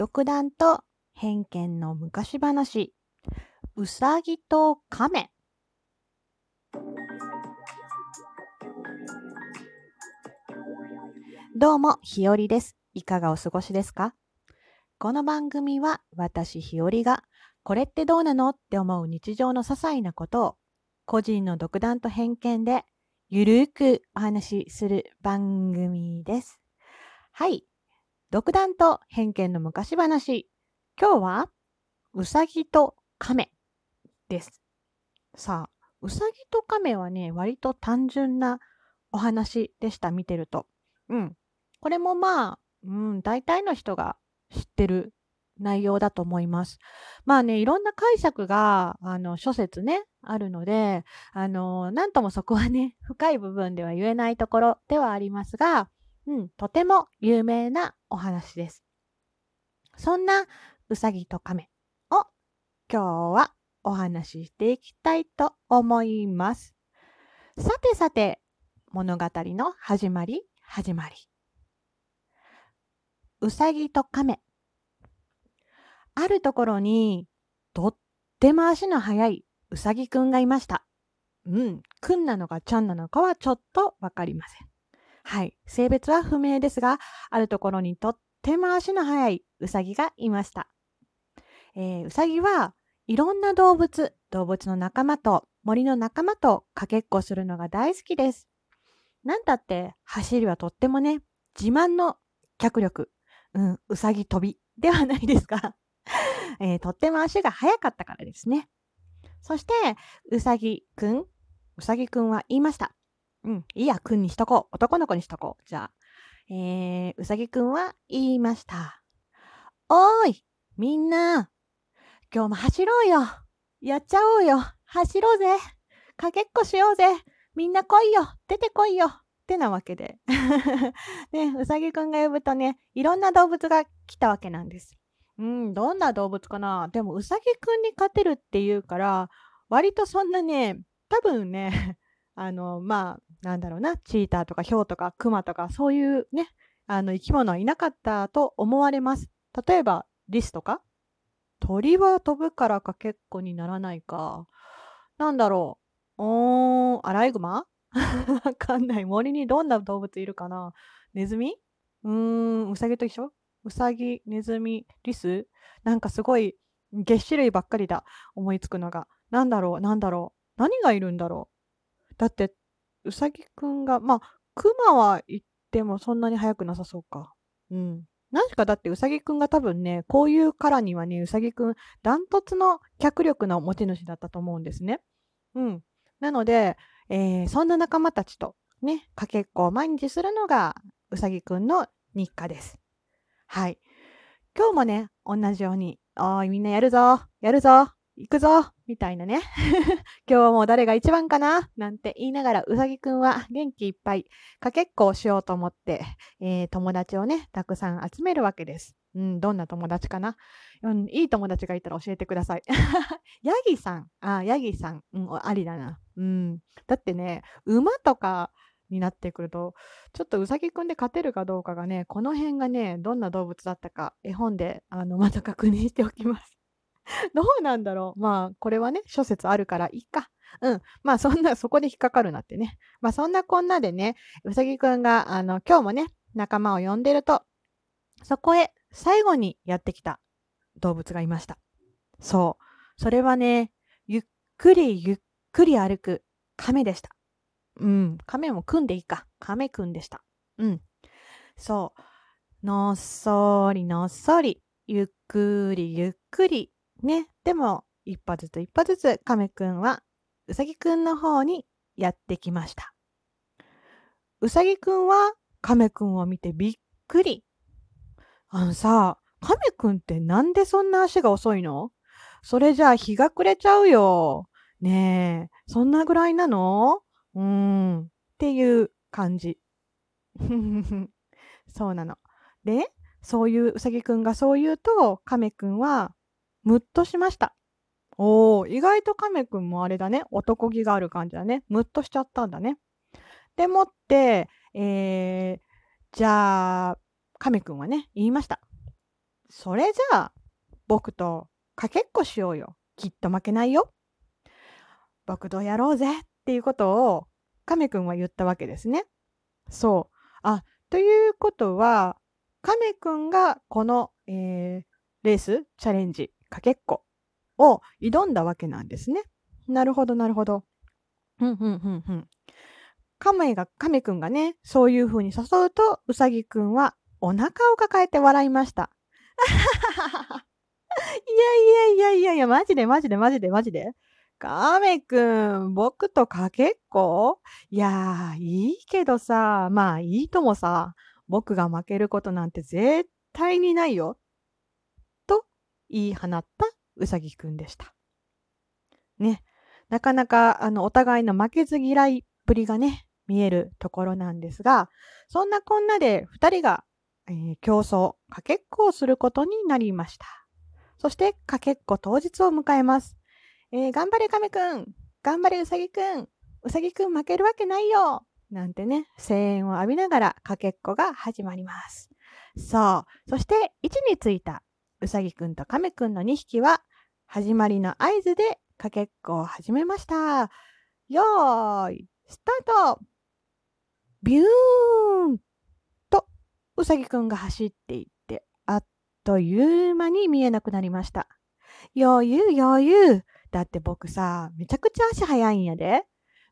独断と偏見の昔話、うさぎと亀。どうも、ひよりです。いかがお過ごしですか？この番組は私ひよりがこれってどうなのって思う日常の些細なことを個人の独断と偏見でゆるくお話しする番組です。はい。独断と偏見の昔話。今日はうさぎと亀です。さあ、うさぎと亀はね、割と単純なお話でした、見てると。うん。これもまあ、うん、大体の人が知ってる内容だと思います。まあね、いろんな解釈が、あの、諸説ね、あるので、あの、なんともそこはね、深い部分では言えないところではありますが、うん、とても有名なお話です。そんなうさぎと亀を今日はお話ししていきたいと思います。さてさて、物語の始まり、始まり。うさぎと亀。あるところに、とっても足の速いうさぎくんがいました。うん、くんなのかちゃんなのかはちょっとわかりません。はい、性別は不明ですが、あるところにとっても足の速いうさぎがいました。えーうさぎはいろんな動物、動物の仲間と森の仲間とかけっこするのが大好きです。なんたって走りはとってもね、自慢の脚力、うん、うさぎ飛びではないですか。えーとっても足が速かったからですね。そして、うさぎくん、うさぎくんは言いました。うん、いいや、くんにしとこう。男の子にしとこう。じゃあ、えー、うさぎくんは言いました。おーい、みんな、今日も走ろうよ。やっちゃおうよ。走ろうぜ。かけっこしようぜ。みんな来いよ。出てこいよ。ってなわけで。ね、うさぎくんが呼ぶとね、いろんな動物が来たわけなんです。うん、どんな動物かなでも、うさぎくんに勝てるっていうから、割とそんなね、多分ね、あの、まあ、なんだろうな、チーターとかヒョウとかクマとか、そういうね、あの、生き物はいなかったと思われます。例えば、リスとか？鳥は飛ぶからかけっこにならないか。なんだろう。おー、アライグマ？わかんない。森にどんな動物いるかな？ネズミ？うーん、ウサギと一緒？ウサギ、ネズミ、リス？なんかすごい、げっ種類ばっかりだ。思いつくのが。なんだろう、なんだろう。何がいるんだろう？だって、うさぎくんが、まあ、クマは行ってもそんなに速くなさそうか。うん。何しかだってうさぎくんが多分ね、こういうからにはね、うさぎくん、ダントツの脚力の持ち主だったと思うんですね。うん。なので、えーそんな仲間たちとね、かけっこを毎日するのがうさぎくんの日課です。はい。今日もね、同じように、おーい、みんなやるぞ、やるぞ、行くぞ、みたいなね。今日はもう誰が一番かな？なんて言いながら、うさぎくんは元気いっぱい、かけっこをしようと思って、えー友達をね、たくさん集めるわけです。うん、どんな友達かな、うん、いい友達がいたら教えてください。ヤギさん。あ、ヤギさん。うん、ありだな。うん。だってね、馬とかになってくると、ちょっとうさぎくんで勝てるかどうかがね、この辺がね、どんな動物だったか、絵本で、あの、また確認しておきます。どうなんだろうまあ、これはね、諸説あるからいいか。うん。まあ、そんな、そこで引っかかるなってね。まあ、そんなこんなでね、うさぎくんが、あの、今日もね、仲間を呼んでると、そこへ最後にやってきた動物がいました。そう。それはね、ゆっくりゆっくり歩く亀でした。うん。亀も組んでいいか。亀くんでした。うん。そう。のっそりのっそり、ゆっくりゆっくり。ね。でも、一歩ずつ一歩ずつ亀くんはうさぎくんの方にやってきました。うさぎくんは亀くんを見てびっくり。あのさ、亀くんってなんでそんな足が遅いの？それじゃあ日が暮れちゃうよ。ねえ、そんなぐらいなの？うーん。っていう感じ。そうなの。で、そういううさぎくんがそう言うと、亀くんはムッとしました。おー、意外と亀くんもあれだね。男気がある感じだね。ムッとしちゃったんだね。でもって、えー、じゃあ、亀くんはね、言いました。それじゃあ、僕とかけっこしようよ。きっと負けないよ。僕とやろうぜっていうことを亀くんは言ったわけですね。そう。あ、ということは、亀くんがこの、えー、レース、チャレンジ、かけっこを挑んだわけなんですね。なるほど、なるほど。うん、うん、うん、うん。亀が、亀くんがね、そういう風に誘うと、うさぎくんはお腹を抱えて笑いました。いやいやいやいやいや、マジでマジでマジでマジで。亀くん、僕とかけっこ？いやー、いいけどさ、まあいいともさ、僕が負けることなんて絶対にないよ。言い放ったうさぎくんでした。ね、なかなかあのお互いの負けず嫌いっぷりがね、見えるところなんですが、そんなこんなで2人が、えー、競争、かけっこをすることになりました。そして、かけっこ当日を迎えます。えー、頑張れ亀くん頑張れうさぎくんうさぎくん負けるわけないよなんてね、声援を浴びながらかけっこが始まります。そう。そして、位置についたうさぎくんと亀くんの2匹は、始まりの合図でかけっこを始めました。よーい、スタートビューンと、うさぎくんが走っていって、あっという間に見えなくなりました。余裕余裕だって僕さ、めちゃくちゃ足速いんやで。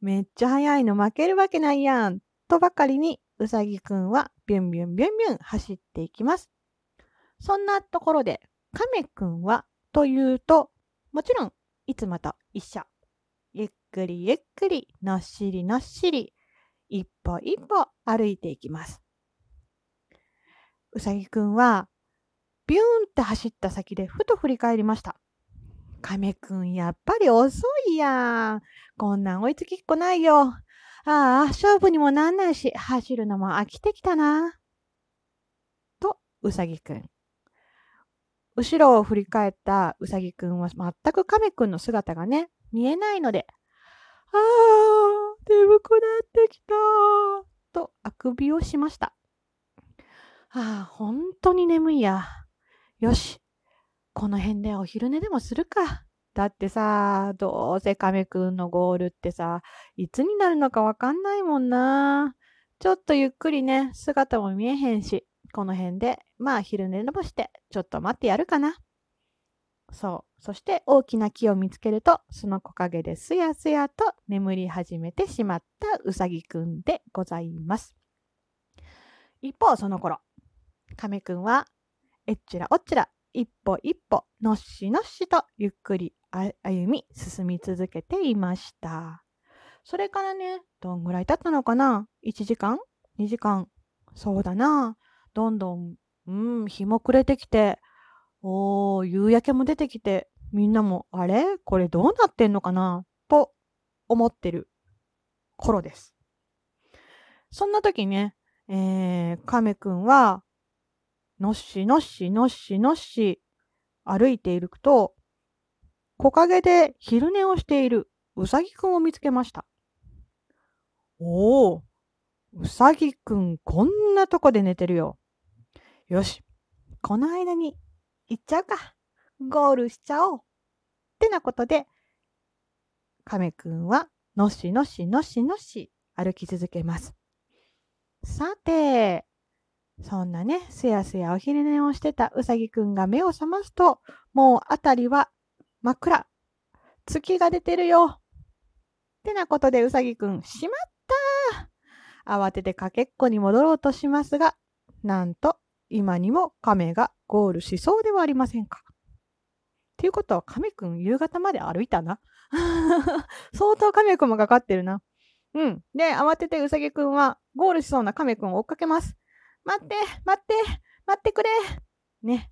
めっちゃ速いの負けるわけないやん。とばかりに、うさぎくんはビュンビュンビュンビュン走っていきます。そんなところで、亀くんはというと、もちろん、いつもと一緒。ゆっくりゆっくり、のっしりのっしり、一歩一歩歩いていきます。うさぎくんは、ビューンって走った先でふと振り返りました。亀くん、やっぱり遅いやん。こんなん追いつきっこないよ。ああ、勝負にもなんないし、走るのも飽きてきたな。と、うさぎくん。後ろを振り返ったうさぎくんは全く亀くんの姿がね、見えないので、ああ、眠くなってきた。と、あくびをしました。ああ、本当に眠いや。よし、この辺でお昼寝でもするか。だってさ、どうせ亀くんのゴールってさ、いつになるのかわかんないもんな。ちょっとゆっくりね、姿も見えへんし、この辺で、まあ昼寝でもして、ちょっと待ってやるかな。そう。そして大きな木を見つけると、その木陰ですやすやと眠り始めてしまったうさぎくんでございます。一方、その頃、亀くんは、えっちらおっちら一歩一歩、のっしのっしとゆっくり歩み進み続けていました。それからね、どんぐらい経ったのかな ?1 時間 ?2 時間？そうだな。どんどん、うん、日も暮れてきて、おー、夕焼けも出てきて、みんなも、あれ？これどうなってんのかな？と思ってる頃です。そんな時ね、えー、亀くんは、のっしのっしのっしのっし歩いていると、木陰で昼寝をしているうさぎくんを見つけました。おお、うさぎくんこんなとこで寝てるよ。よし、この間に行っちゃうか。ゴールしちゃおう。ってなことで、亀くんはのしのしのしのし歩き続けます。さて、そんなね、すやすやお昼寝をしてたうさぎくんが目を覚ますと、もうあたりは真っ暗。月が出てるよ。ってなことでうさぎくん、しまった慌ててかけっこに戻ろうとしますが、なんと今にも亀がゴールしそうではありませんか？っていうことは亀くん夕方まで歩いたな？相当亀くんもかかってるな。うん。で、慌ててうさぎくんはゴールしそうな亀くんを追っかけます。待って、待って、待ってくれ。ね。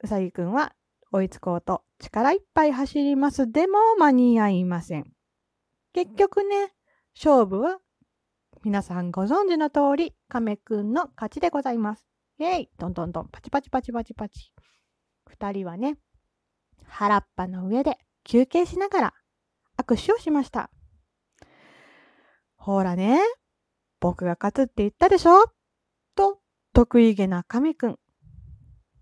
うさぎくんは追いつこうと力いっぱい走ります。でも間に合いません。結局ね、勝負は皆さんご存知の通り、亀くんの勝ちでございます。イェイトントントン、パチパチパチパチパチ。二人はね、原っぱの上で休憩しながら握手をしました。ほらね、僕が勝つって言ったでしょ？と、得意げな亀くん。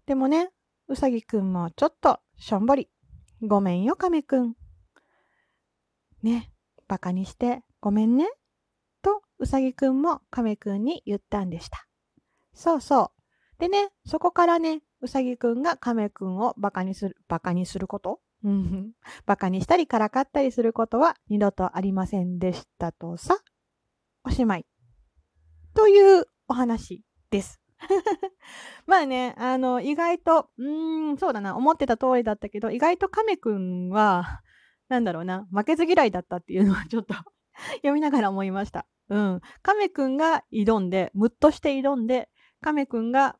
でもね、うさぎくんもちょっとしょんぼり。ごめんよ、亀くん。ね、バカにしてごめんね。と、うさぎくんも亀くんに言ったんでした。そうそう。でね、そこからね、うさぎくんが亀くんをバカにする、バカにすること？うん。バカにしたりからかったりすることは二度とありませんでしたとさ。おしまい。というお話です。まあね、あの、意外と、うーん、そうだな、思ってた通りだったけど、意外と亀くんは、なんだろうな、負けず嫌いだったっていうのはちょっと 読みながら思いました。うん。亀くんが挑んで、むっとして挑んで、亀くんが、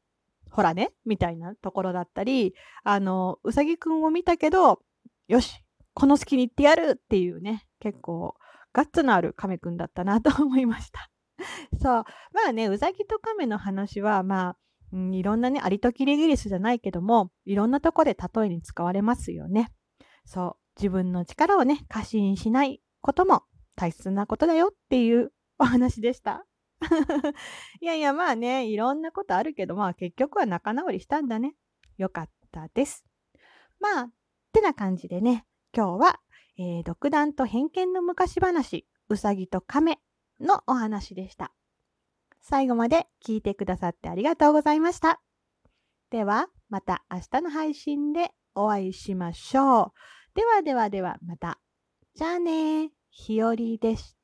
ほらね、みたいなところだったり、あの、うさぎくんを見たけど、よし、この隙に行ってやるっていうね、結構、ガッツのある亀くんだったなと思いました。そう。まあね、うさぎと亀の話は、まあ、うん、いろんなね、アリとキリギリスじゃないけども、いろんなとこで例えに使われますよね。そう。自分の力をね、過信しないことも大切なことだよっていうお話でした。いやいや、まあね、いろんなことあるけど、まあ結局は仲直りしたんだね。よかったです。まあ、ってな感じでね、今日は、えー、独断と偏見の昔話、うさぎと亀のお話でした。最後まで聞いてくださってありがとうございました。では、また明日の配信でお会いしましょう。ではではではまた。じゃあねひよりでした。